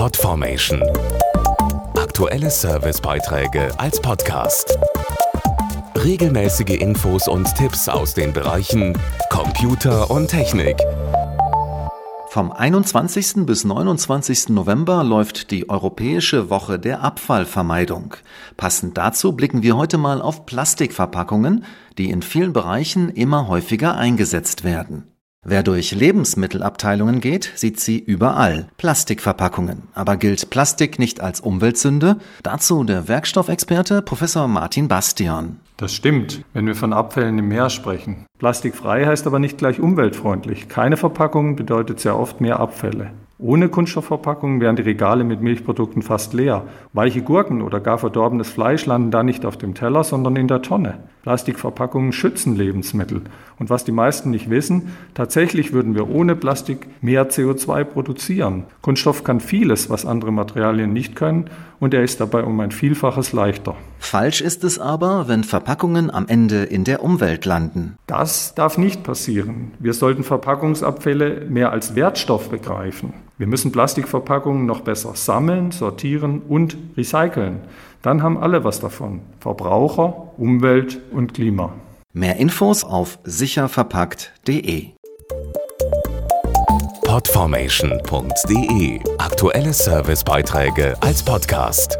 Podformation. Aktuelle Servicebeiträge als Podcast. Regelmäßige Infos und Tipps aus den Bereichen Computer und Technik. Vom 21. bis 29. November läuft die Europäische Woche der Abfallvermeidung. Passend dazu blicken wir heute mal auf Plastikverpackungen, die in vielen Bereichen immer häufiger eingesetzt werden. Wer durch Lebensmittelabteilungen geht, sieht sie überall. Plastikverpackungen. Aber gilt Plastik nicht als Umweltsünde? Dazu der Werkstoffexperte Professor Martin Bastion. Das stimmt, wenn wir von Abfällen im Meer sprechen. Plastikfrei heißt aber nicht gleich umweltfreundlich. Keine Verpackung bedeutet sehr oft mehr Abfälle. Ohne Kunststoffverpackungen wären die Regale mit Milchprodukten fast leer. Weiche Gurken oder gar verdorbenes Fleisch landen da nicht auf dem Teller, sondern in der Tonne. Plastikverpackungen schützen Lebensmittel. Und was die meisten nicht wissen, tatsächlich würden wir ohne Plastik mehr CO2 produzieren. Kunststoff kann vieles, was andere Materialien nicht können, und er ist dabei um ein Vielfaches leichter. Falsch ist es aber, wenn Verpackungen am Ende in der Umwelt landen. Das darf nicht passieren. Wir sollten Verpackungsabfälle mehr als Wertstoff begreifen. Wir müssen Plastikverpackungen noch besser sammeln, sortieren und recyceln. Dann haben alle was davon. Verbraucher, Umwelt und Klima. Mehr Infos auf sicherverpackt.de. Podformation.de Aktuelle Servicebeiträge als Podcast.